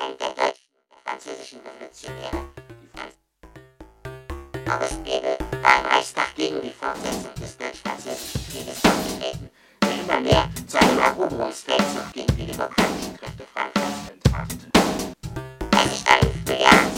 ein der deutschen, französischen Revolutionäre, die Franz August Bebel war im Reichstag gegen die Fortsetzung des Deutsch-Französischen Krieges aufgetreten, der immer mehr zu einem Eroberungsfeldzug gegen die demokratischen Kräfte Frankreichs entfachte. Als sich dann im Frühjahr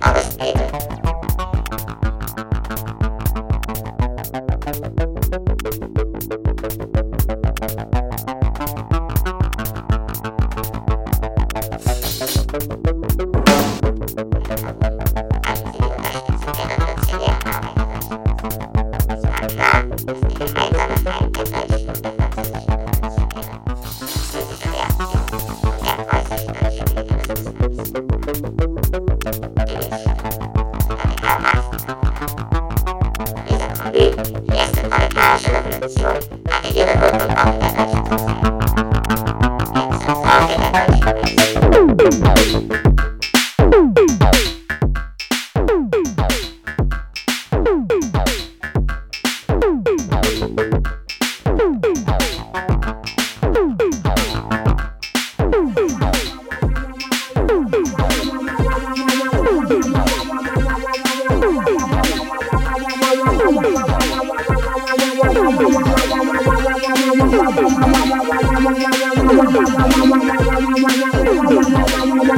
I'll.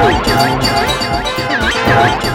Trời, trời, trời, trời, trời, trời.